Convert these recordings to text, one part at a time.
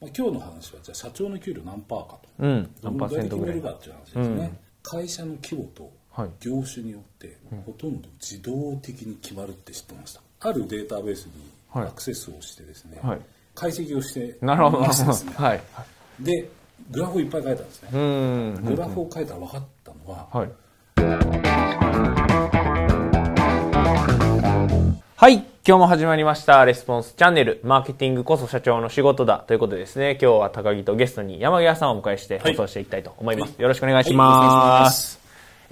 まあ、今日の話はじゃあ社長の給料何パーかと、うん。ど何パーセントぐらい？かっていう話ですね、会社の規模とはい。業種によってほとんど自動的に決まるって知ってました。あるデータベースにはい。アクセスをしてですね、はい。解析をしてなるほど。ですね。はい。でグラフをいっぱい書いたんですね。う、ん。グラフを書いたら分かったのは、はい。はい。今日も始まりました。レスポンスチャンネル。マーケティングこそ社長の仕事だ。ということでですね、今日は高木とゲストに山際さんをお迎えして放送していきたいと思います。はいよろしくお願いしま。ますす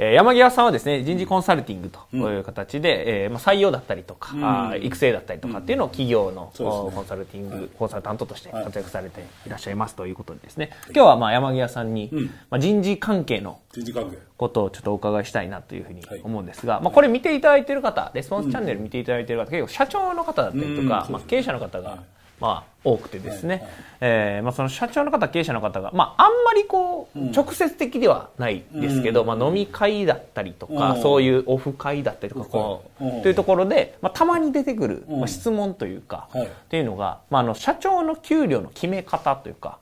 えー山際さんはですね、人事コンサルティングという形で、えーまあ、採用だったりとか、あー育成だったりとかっていうのを企業の、コンサルティング、コンサルタントとして活躍されていらっしゃいますということでですね、今日はまあ山際さんに、まあ、人事関係の人事関係。ことをちょっとお伺いしたいなというふうにはい。思うんですが、まあ、これ見ていただいている方、レスポンスチャンネル見ていただいている方、結構社長の方だったりとか、うん。まあ、経営者の方が、まあ、多くてですね、えーまあ、その社長の方、経営者の方が、まあ、あんまりこう、直接的ではないですけど、まあ、飲み会だったりとか、うん。そういうオフ会だったりとか、こう、うん。というところで、まあ、たまに出てくる、まあ、質問というか、はい。っていうのが、まあ、あの、社長の給料の決め方というか、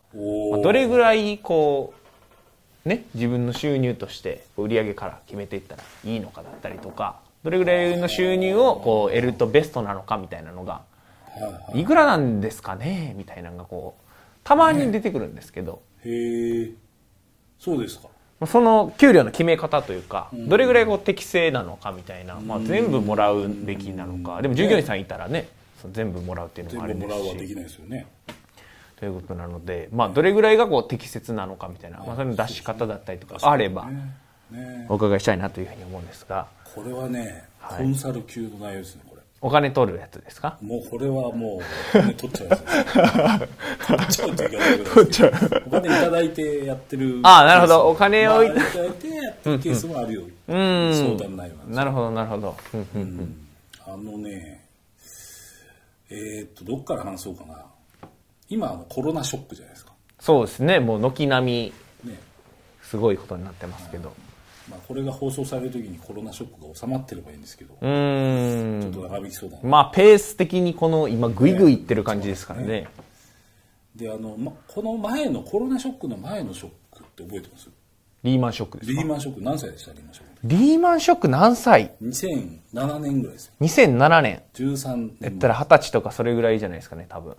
どれぐらいこうね自分の収入として売上から決めていったらいいのかだったりとかどれぐらいの収入をこう得るとベストなのかみたいなのがはいはい。くらなんですかね？みたいなのがこうたまに出てくるんですけど、へえ。そうですか。まあその給料の決め方というか、どれぐらいこう適正なのかみたいな、まあ、全部もらうべきなのか、でも従業員さんいたらね全部もらうっていうのもあれですし。もらうはできないですよね。ということなので、まあ、どれぐらいがこう適切なのかみたいな、まあ、それの出し方だったりとかあればお伺いしたいなというふうに思うんですが。これはね、はい。コンサル級の内容ですねこれお金取るやつですか？もうこれはもう取っちゃいますね取っちゃう。って言い方が取っちゃうお金いただいてやってる。ああなるほど。お金をいいただいてやってるケースもあるよ、うん相談内容なるほどなるほど、うん。うん。あのねえーっとどっから話そうかな。今あのコロナショックじゃないですか。そうですね。もう軒並みね。すごいことになってますけどまあ、これが放送される時にコロナショックが収まってればいいんですけど、うーちょっんと長引きそうだな。まあペース的にこの今グイグイいってる感じですからねであの、ま、この前のコロナショックの前のショックって覚えてます？リーマンショックですか？リーマンショック。何歳でした？リーマンショック。リーマンショック何歳？2007年ぐらいです。よ2007年。13や年ったら二十歳とかそれぐらいじゃないですかね多分。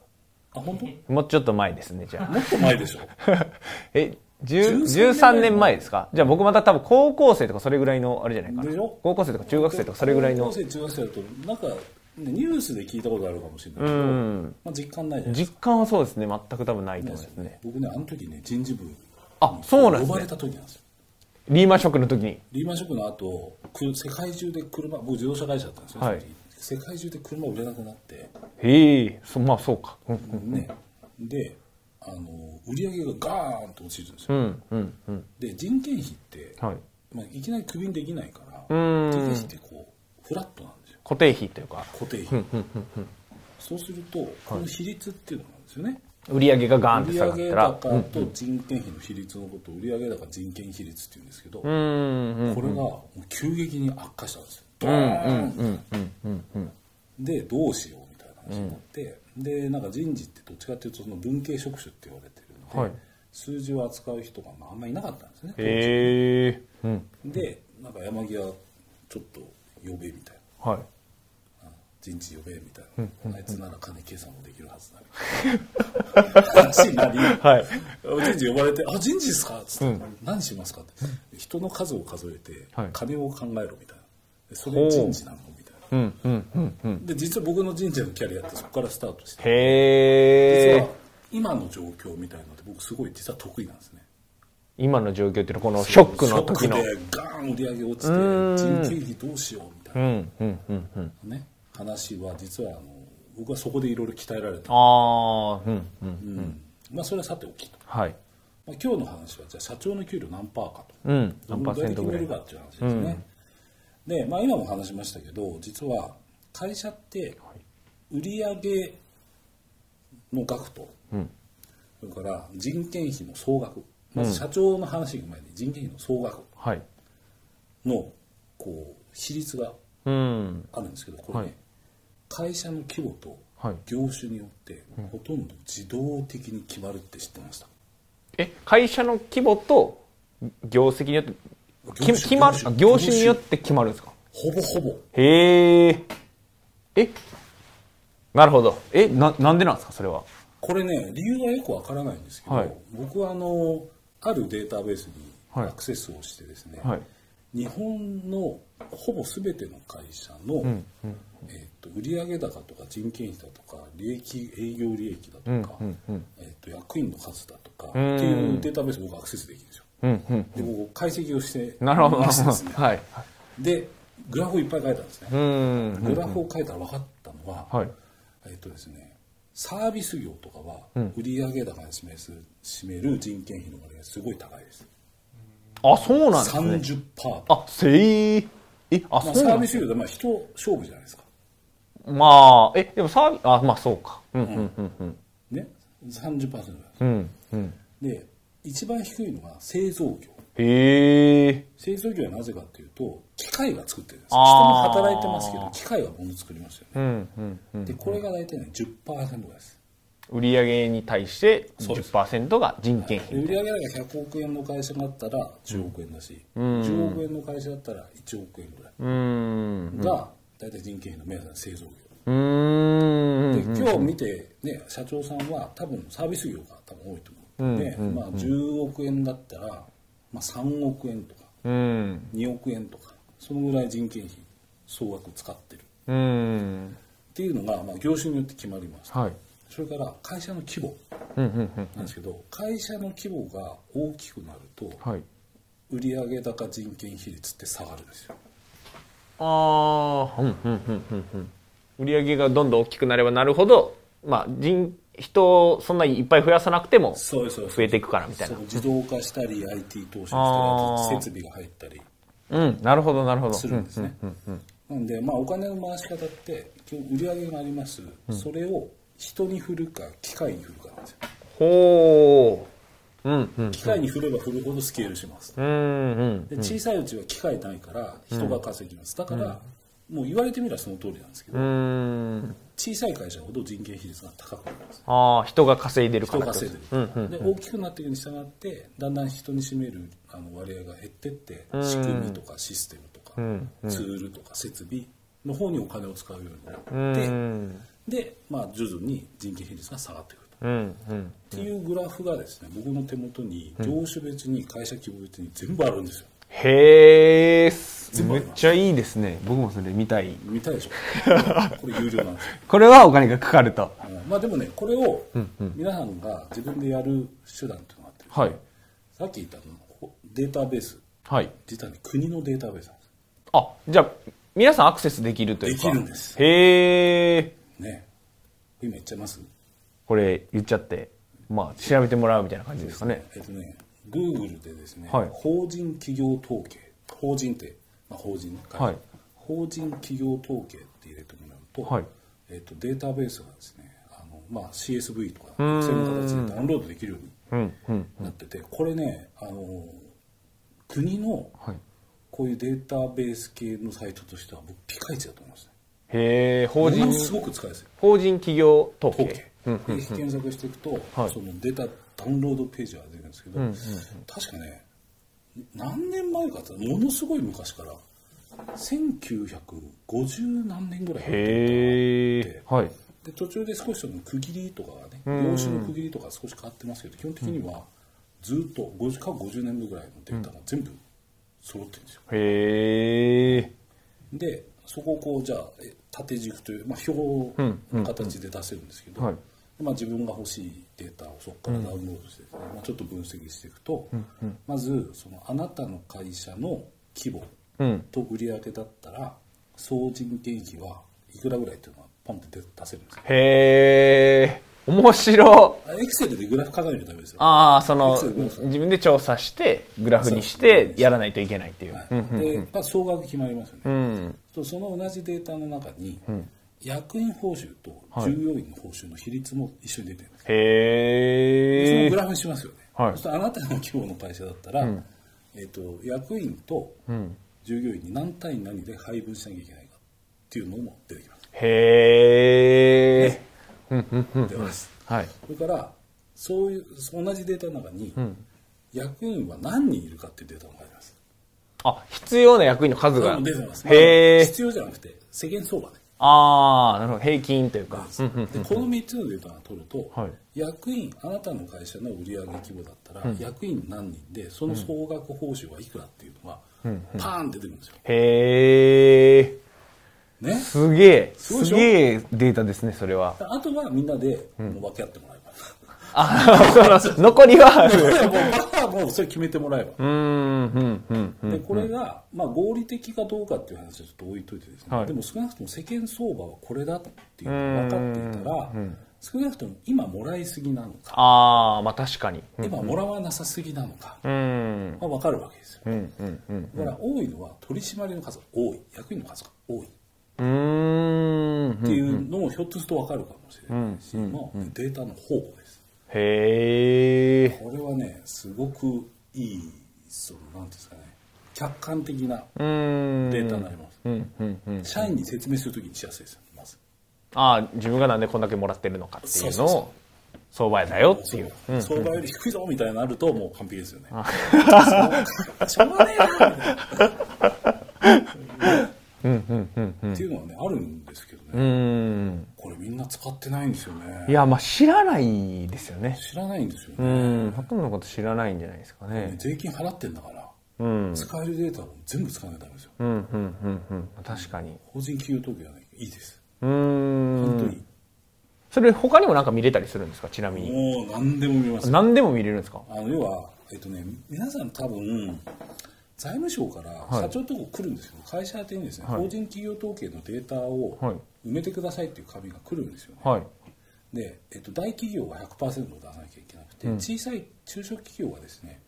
あ本当？もうちょっと前ですねじゃあ。もっと前でしょ。え、10 13 13年前。ですか？じゃあ僕また多分高校生とかそれぐらいのあれじゃないかな。高校生とか中学生とかそれぐらいの。高校生中学生だとなんか、ね、ニュースで聞いたことあるかもしれないけど、ん。まあ、実感ないじゃないです実感はそうですね全く多分ないとか思いますね。僕ねあの時ね人事部あそうなんですね。呼ばれた時なんですよ。リーマンショックの時に。リーマンショックの後く世界中で車僕自動車会社だったんですよ、はい。世界中で車売れなくなって。へえそまあそうか。ね、であの売り上げがガーンと落ちるんですよ、うんうんうん。で人件費って、はい。まあ、いきなりクビにできないからうん。人件費ってこうフラットなんですよ。固定費というか。固定費、そうするとこの比率っていうのがあるんですよね、売り上げがガーンって売下がったら。上高と人件費の比率のことを売上高人件費率っていうんですけど、うんうんこれが急激に悪化したんですよ。ドーンでどうしようみたいな話になって、でなんか人事ってどっちかっていうとその文系職種って言われてるので、はい。数字を扱う人がまああんまりいなかったんですねへえうん。でなんか山際ちょっと呼べみたいな。はい。人事呼べみたいな、あいつなら金計算もできるはずだみたいな。話になり、はい。人事呼ばれて「あ人事ですか?」っつって、何しますか?」って。人の数を数えて、はい。金を考えろみたいな。でそれ人事なのみたいなうんうんうんうん。で実は僕の人事のキャリアってそこからスタートしてへえ今の状況みたいなので僕すごい実は得意なんですね。今の状況っていうのはこのショックの時の。ショックでガーン売り上げ落ちて人件費どうしようみたいうんうんうんうん。なね。話は実はあの僕はそこでいろいろ鍛えられた、ああうんうんうん。まあそれはさておきと、はい。まあ、今日の話はじゃあ社長の給料何パーかと。うんど何パーセントぐらい。決めるかっていう話ですね、で、まあ、今も話しましたけど実は会社って売上の額と、それから人件費の総額まず社長の話が前に人件費の総額はい。のこう比率がうん。あるんですけどこれね、はい。会社の規模とはい。業種によってほとんど自動的に決まるって知ってました、え会社の規模と業績によってき業種決まる業種によって決まるんですか？ほぼほぼへえ。え？なるほど。えななんでなんですか？それは。これね理由はよくわからないんですけど、はい。僕はあのあるデータベースにはい。アクセスをしてですね、はい。日本のほぼ全ての会社の、えー、と売上高とか人件費だとか利益営業利益だとか、えー、と役員の数だとかっていうデータベース僕アクセスできるんですよ。うんうんで僕解析をしてなるほどましてですねはいでグラフをいっぱい書いたんですね。うんグラフを書いたら分かったのは、はいえっとですね、サービス業とかは売上高に占めす占める人件費の割合がすごい高いです。あそうなんですね30%とか。あせいえあまあ、そうサービス業でまあ人勝負じゃないですか。まあえでもサービスあまあそうかうんうんうんうんね。30%なんです。うんうんで、一番低いのが製造業。へえ製造業はなぜかっていうと、機械が作ってるんです。人も働いてますけど、機械が物作りますよね。うんうんうんで、これが大体ね、10%ぐらいです。売上に対して10%が人件費売上高100億円の会社があったら10億円だし、10億円の会社だったら1億円ぐらい。うーんが大体人件費の目安の製造業うで今日見て、ね、社長さんは多分サービス業が多分多いと思うで、まあ、10億円だったら、まあ、3億円とかうん。2億円とかそのぐらい人件費総額使ってる。うん。っていうのが、まあ、業種によって決まります、はい。それから会社の規模なんですけど会社の規模が大きくなるとはい。売上高人件費率って下がるんですよ。ああうんうんうんうんうん。売上がどんどん大きくなればなるほどまあ人人をそんなにいっぱい増やさなくても増えていくからみたいな。自動化したり IT 投資したり設備が入ったり。うんなるほどなるほど。するんですね。なんで、まあ、お金の回し方って基本売り上げがあります、それを人に振るか機械に振るかなんですよ。ほううんうん。機械に振れば振るほどスケールします、うんうんで小さいうちは機械ないから人が稼ぎます。だから、もう言われてみればその通りなんですけど、うん。小さい会社ほど人件費率が高くなります。ああ人が稼いでるか人らってが稼いでる、で大きくなっていくに従ってだんだん人に占めるあの割合が減ってって仕組みとかシステムとか、ツールとか設備の方にお金を使うようになって、うん。で、まあ、徐々に人件費率が下がってくると。うんうん。っていうグラフがですね僕の手元に業種別に会社規模別に全部あるんですよへえめっちゃいいですね。僕もそれ見たい。見たいでしょ。これ有料なんですよ。これはお金がかかると。あのまあでもねこれを皆さんが自分でやる手段っていうのがあって、はい。さっき言ったのほデータベース。はい。実はね国のデータベースなんです。あじゃあ皆さんアクセスできるというか。できるんです。へえね。今言っちゃいます？これ言っちゃってまあ調べてもらうみたいな感じですかね。えっとね Google でですね、はい。法人企業統計法人って、まあ、法人ねはい。法人企業統計って入れてもらうと,、はい。えっとデータベースがですねあの、まあ、CSV とか Excel の形でダウンロードできるようにうんうんなっててこれねあの国のはい。こういうデータベース系のサイトとしては僕ピカイチだと思いますね。へえ法も人のすごく使いやすい。法人企業統統計。計で検索していくと、はい。そのデータダウンロードページが出るんですけど、確かね何年前かってものすごい昔から1950何年ぐらいへえはい。で途中で少しその区切りとかがね業種の区切りとか少し変わってますけど基本的にはずっと50過去50年度ぐらいのデータが全部揃ってるんですよ。へえでそこをこうじゃあえ縦軸という、まあ、表の形で出せるんですけど、はいまあ、自分が欲しいデータをそこからダウンロードしてですね、まあ、ちょっと分析していくと、まずそのあなたの会社の規模うん。と売上だったら総人件費はいくらぐらいっていうのがポンって出出せるんですよ。へえ面白。エクセルでグラフ数えるとダメですよ。ああその自分で調査してグラフにしてやらないといけないっていう。はい。で、まあ、総額決まりますよね、うん。とその同じデータの中に、役員報酬と従業員の報酬の比率も一緒に出てるんです、そのへえグラフにしますよね、はい。そうするとあなたの規模の会社だったら、えっと役員と従業員に何対何で配分しなきゃいけないかっていうのも出てきます。へえ出ます、はい。それからそういう同じデータの中に、役員は何人いるかっていうデータがあります。あ、必要な役員の数が。出てます。へえ。必要じゃなくて世間相場ねああ、なるほど。平均というか。うんうんでこの3つのデータが取ると、はい役員あなたの会社の売上規模だったら、役員何人でその総額報酬はいくらっていうのが、パーンって出てくるんですよ。へえ。ね、すげえ。すげえデータですね、それは。あとはみんなで分け合ってもらえば、あ、その、残りはある。もうバカはもうそれ決めてもらえば、うん、うん、うん、でこれが、まあ、合理的かどうかっていう話はちょっと置いといてですね、はいでも少なくとも世間相場はこれだっていうのが分かっていたら、少なくとも今もらいすぎなのか、ああ、まあ確かに。今もらわなさすぎなのか、うん。まあ、分かるわけですよ。だから多いのは取締りの数が多い役員の数が多いっうーん。ていうのもひょっとすると分かるかもしれないし、まあデータの宝庫ですへえ。これはねすごくいいそのなんですかね。客観的な。データになります、うん、うん、うん。社員に説明するときにしやすいですよまず。ああ、自分がなんでこんだけもらってるのかっていうのを、相場だよっていう。相場より低いぞみたいになるともう完璧ですよね。しょうがねえなみたいな。っていうのはねあるんですけどうねってないんですよねいや、まあ知らないですよね。知らないんですようねん。ほとんどのこと知らないんじゃないですかね。税金払ってんだからうん。使えるデータを全部使わないとダメですようん、うん、うん、うん。確かに。法人企業統計はねいいですうーん。本当にそれ他にもなんか見れたりするんですか？ちなみに。もう何でも見ます何でも見れるんですか？あの要はえっとね皆さん多分財務省から社長のとこ来るんですけど、会社宛てにですね、はい法人企業統計のデータをはい埋めてくださいっていう紙が来るんですよね、はい。で、えっと、大企業は100%出さなきゃいけなくて、小さい中小企業はですね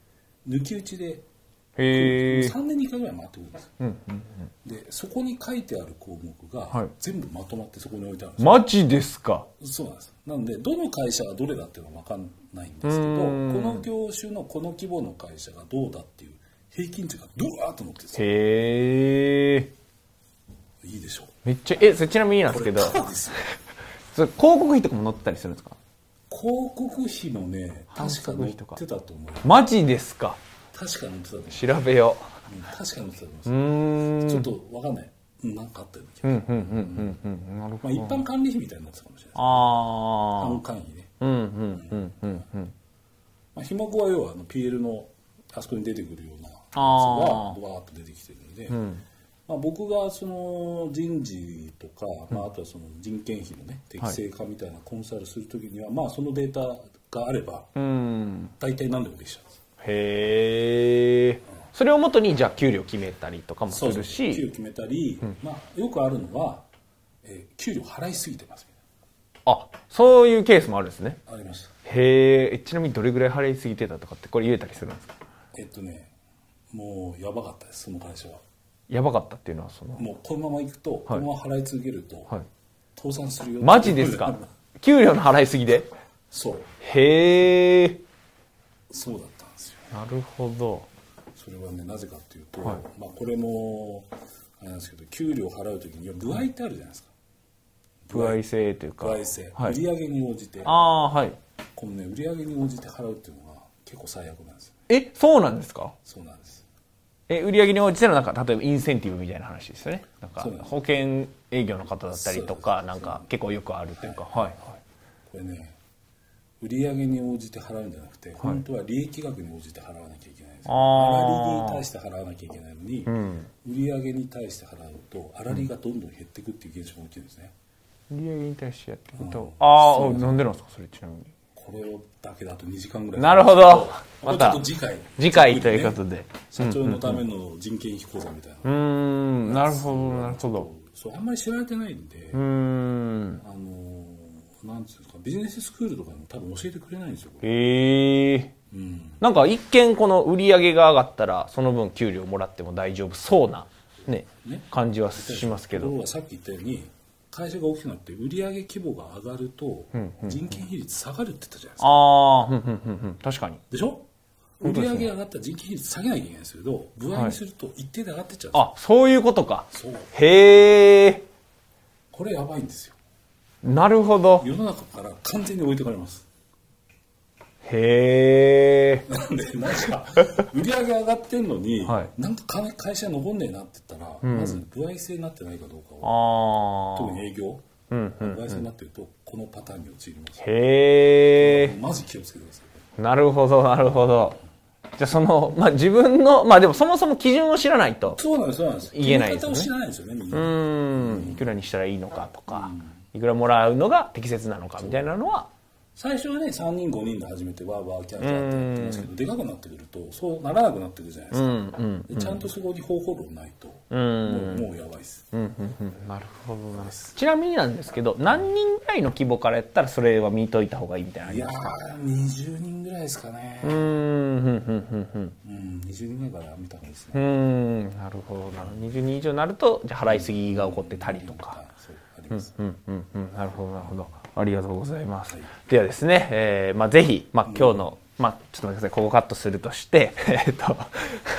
抜き打ちでへえ。3年に1回ぐらい回ってくるんです、うん、うん。でそこに書いてある項目はがい。全部まとまってそこに置いてあるんですよ。マジですか？そうなんです。なのでどの会社がどれだっていうのは分かんないんですけどこうん。の業種のこの規模の会社がどうだっていう平均値がドワーッと載ってるんですよ。へえ。いいでしょう。めっちゃ、え、それちなみになんですけど、それ広告費とかも載ってたりするんですか？広告費もね確か載ってたと思う。マジですか？確か載ってたと思う。調べよう。ん確か載ってたと思います。ちょっと分かんない。うんなんかあったような気がうん、うん、うん、うん、うん。なるまあ。一般管理費みたいになってたかもしれないあ販管費ね、あ。うん、うん、うん、うん、うん。まあ、ひもこは要はあの PL のあそこに出てくるようなやつがあー。ドワーッと出てきてるので、まあ、僕がその人事とか、まあ、あとはその人件費のね適正化みたいなコンサルするときには、まあそのデータがあればうん。大体何でもできちゃう。んですへえ。それをもとに、じゃあ、給料決めたりとかもするそうそう給料し、決めたり、まあ、よくあるのは、えー給料払いすぎてますみたいあ、そういうケースもあるんですね。なありましたへえ。ちなみにどれぐらい払いすぎてたとかって、これ言えたりするんですか？えっとねもうやばかったですその会社はやばかったっていうのは、その、もうこのまま行くと、このまま払い続けると、はい。倒産するよマジですか？給料の払いすぎで？そう。へえ。そうだったんですよ。なるほど。それはねなぜかっていうと、はい。まあ、これもあれなんですけど給料払う時には歩合ってあるじゃないですか。歩合制というか。歩合制、はい。売上に応じて。ああ、はい。このね売上に応じて払うっていうのが結構最悪なんですよ。え、そうなんですか？そうなんですえ、売上に応じてのなんか、例えばインセンティブみたいな話ですよね。なんか保険営業の方だったりとか、なんか結構よくあるというか、はい。はい。これね売上に応じて払うんじゃなくて、本当は利益額に応じて払わなきゃいけないんですよ。粗利に対して払わなきゃいけないのに、売上に対して払うと粗利がどんどん減っていくっていう現象が起きるんですね、売上に対してやっていくと、うん。ああ、なんでなんですか、それちなみに。これをだけだと2時間ぐらい。なるほど。また。次回。次回ということで。社長のための人件費講座みたいな、うーん、なるほど、なるほど。そう。あんまり知られてないんで、うーん。あのなんつうんですかビジネススクールとかでも多分教えてくれないんですよへえ。うん。なんか一見この売り上げが上がったら、その分給料もらっても大丈夫そうな、ね、ね。感じはしますけど。さっき言ったように会社が大きくなって売上規模が上がると人件費率下がるって言ったじゃないですか。ああ、ふんふんふんふん。確かに。でしょ？売上上がったら人件費率下げなきゃいけないんですけど歩合にすると一定で上がってっちゃうんですよ、あ、そういうことか。そう。へえ。これやばいんですよ。なるほど。世の中から完全に置いてかれますへえなんでなんか売り上げ上がってんのに、はい。なんか金会社残んねえなって言ったら、まず歩合制になってないかどうかをああ特に営業、歩合制になってるとこのパターンに陥ります。へえマジ気をつけてください。なるほどなるほど。じゃあそのまあ自分のまあでもそもそも基準を知らないと。そうなんですそうなんです。言えないですね。方を知らないんですよねみんな、うん。いくらにしたらいいのかとか、いくらもらうのが適切なのかみたいなのは最初はね3人5人で始めてわーわーキャーキャーってやってますけどでかくなってくるとそうならなくなってくるじゃないですか、でちゃんとそこに方法論ないと、もうもうやばいです、なるほどな。ちなみになんですけど何人ぐらいの規模からやったらそれは見といた方がいいみたいなのあいやりますか？ー20人ぐらいですかね。うーんうん20人ぐらいから見た方がいいですね、んなるほどな。20人以上になるとじゃあ払いすぎが起こってたりとか。うあります、うんうんうん。なるほどなるほどありがとうございます、ではですね、えーまあ、ぜひ、まあ、今日の、まあ、ちょっと待ってください。ここカットするとして えっと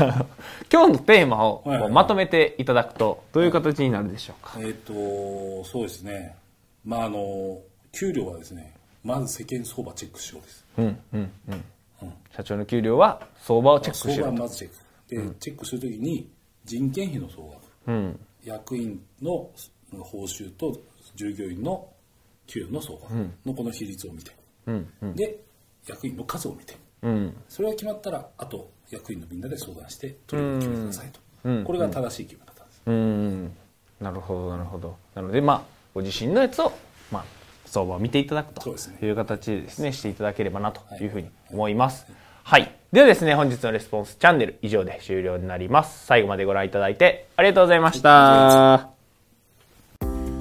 今日のテーマをまとめていただくとどういう形になるでしょうか、えっ、とそうですね。まああの給料はですねまず世間相場チェックしようです。うんうんうん。社長の給料は相場をチェックし相場はろとまずチェック。で、チェックするときに人件費の総額、うん。役員の報酬と従業員の給与の総額のこの比率を見て、うんで役員の数を見て。うん。それが決まったらあと役員のみんなで相談して取り組み決めてくださいと、これが正しい決め方です、うんなるほどなるほど。なのでまあご自身のやつをまあ相場を見ていただくと。そうですね。いう形でですね。していただければなとい。うふうに思います。はい、ではですね本日のレスポンスチャンネル以上で終了になります。最後までご覧いただいてありがとうございました、